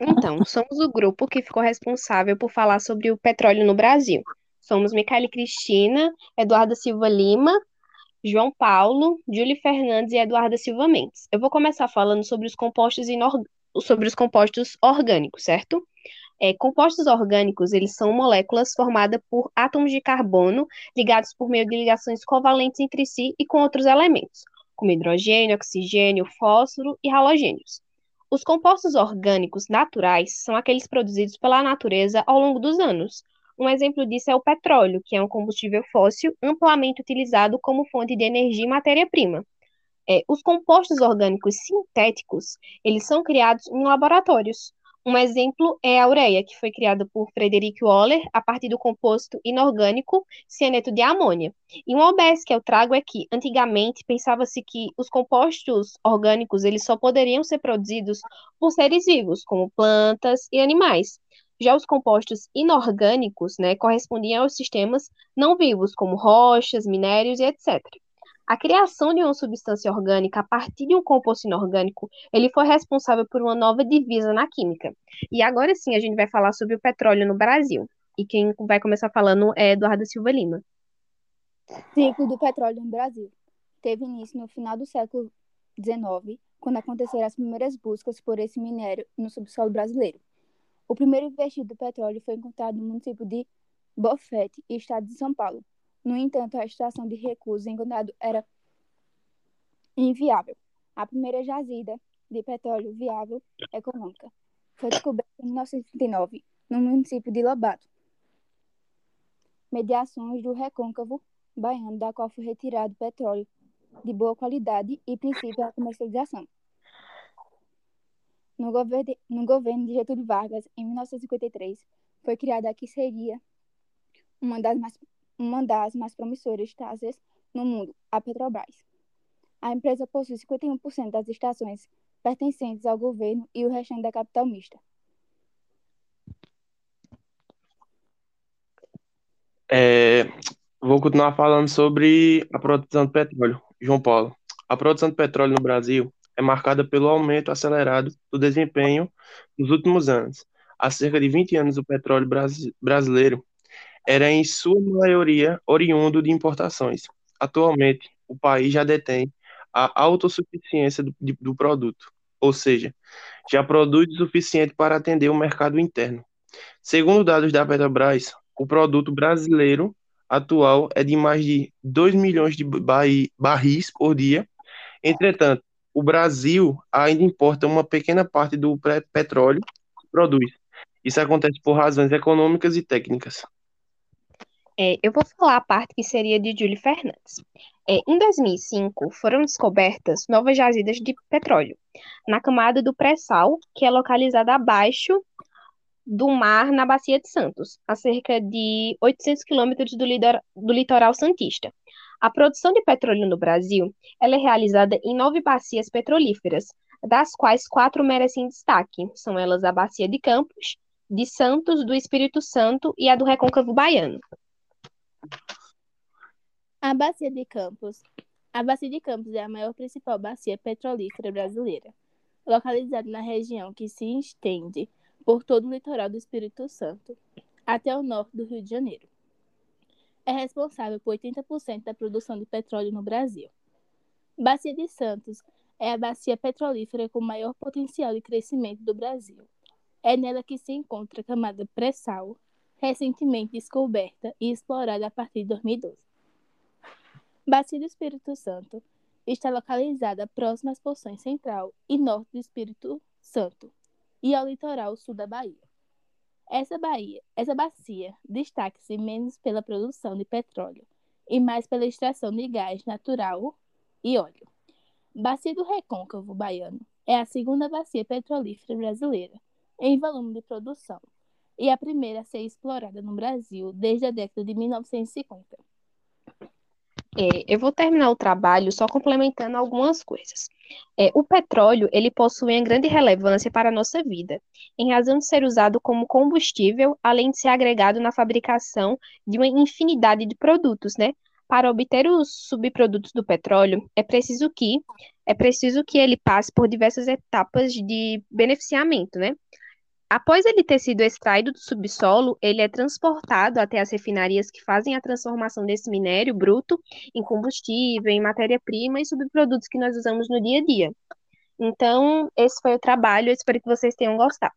Então, somos o grupo que ficou responsável por falar sobre o petróleo no Brasil. Somos Micaele Cristina, Eduarda Silva Lima, João Paulo, Júlio Fernandes e Eduarda Silva Mendes. Eu vou começar falando sobre os compostos, sobre os compostos orgânicos, certo? É, compostos orgânicos, eles são moléculas formadas por átomos de carbono ligados por meio de ligações covalentes entre si e com outros elementos, como hidrogênio, oxigênio, fósforo e halogênios. Os compostos orgânicos naturais são aqueles produzidos pela natureza ao longo dos anos. Um exemplo disso é o petróleo, que é um combustível fóssil amplamente utilizado como fonte de energia e matéria-prima. É, os compostos orgânicos sintéticos, eles são criados em laboratórios. Um exemplo é a ureia, que foi criada por Frederick Waller a partir do composto inorgânico cianeto de amônia. E um OBS que eu trago é que, antigamente, pensava-se que os compostos orgânicos eles só poderiam ser produzidos por seres vivos, como plantas e animais. Já os compostos inorgânicos né, correspondiam aos sistemas não vivos, como rochas, minérios e etc. A criação de uma substância orgânica a partir de um composto inorgânico, ele foi responsável por uma nova divisa na química. E agora sim a gente vai falar sobre o petróleo no Brasil. E quem vai começar falando é Eduardo Silva Lima. Ciclo do petróleo no Brasil. Teve início no final do século XIX, quando aconteceram as primeiras buscas por esse minério no subsolo brasileiro. O primeiro investido do petróleo foi encontrado no município de Bofete, estado de São Paulo, no entanto, a extração de recursos encontrado era inviável. A primeira jazida de petróleo viável econômica foi descoberta em 1939 no município de Lobato. Mediações do recôncavo baiano, da qual foi retirado petróleo de boa qualidade e princípio da comercialização. No governo, no governo de Getúlio Vargas, em 1953, foi criada a que seria uma das mais uma das mais promissoras estações no mundo, a Petrobras. A empresa possui 51% das estações pertencentes ao governo e o restante da capital mista. É, vou continuar falando sobre a produção de petróleo. João Paulo. A produção de petróleo no Brasil é marcada pelo aumento acelerado do desempenho nos últimos anos. Há cerca de 20 anos, o petróleo brasileiro era em sua maioria oriundo de importações. Atualmente, o país já detém a autossuficiência do, do produto, ou seja, já produz o suficiente para atender o mercado interno. Segundo dados da Petrobras, o produto brasileiro atual é de mais de 2 milhões de barris por dia. Entretanto, o Brasil ainda importa uma pequena parte do petróleo que produz. Isso acontece por razões econômicas e técnicas. É, eu vou falar a parte que seria de Júlio Fernandes. É, em 2005, foram descobertas novas jazidas de petróleo na camada do pré-sal, que é localizada abaixo do mar na Bacia de Santos, a cerca de 800 quilômetros do, do litoral santista. A produção de petróleo no Brasil é realizada em nove bacias petrolíferas, das quais quatro merecem destaque. São elas a Bacia de Campos, de Santos, do Espírito Santo e a do Recôncavo Baiano. A Bacia de Campos. A Bacia de Campos é a maior principal bacia petrolífera brasileira, localizada na região que se estende por todo o litoral do Espírito Santo até o norte do Rio de Janeiro. É responsável por 80% da produção de petróleo no Brasil. Bacia de Santos é a bacia petrolífera com maior potencial de crescimento do Brasil. É nela que se encontra a camada pré-sal, recentemente descoberta e explorada a partir de 2012. Bacia do Espírito Santo está localizada próxima às porções central e norte do Espírito Santo e ao litoral sul da Bahia. Essa Bahia, essa bacia destaca-se menos pela produção de petróleo e mais pela extração de gás natural e óleo. Bacia do Recôncavo Baiano é a segunda bacia petrolífera brasileira em volume de produção e a primeira a ser explorada no Brasil desde a década de 1950. É, eu vou terminar o trabalho só complementando algumas coisas. É, o petróleo ele possui uma grande relevância para a nossa vida, em razão de ser usado como combustível, além de ser agregado na fabricação de uma infinidade de produtos, né? Para obter os subprodutos do petróleo, é preciso que é preciso que ele passe por diversas etapas de beneficiamento, né? Após ele ter sido extraído do subsolo, ele é transportado até as refinarias que fazem a transformação desse minério bruto em combustível, em matéria-prima e subprodutos que nós usamos no dia a dia. Então, esse foi o trabalho, eu espero que vocês tenham gostado.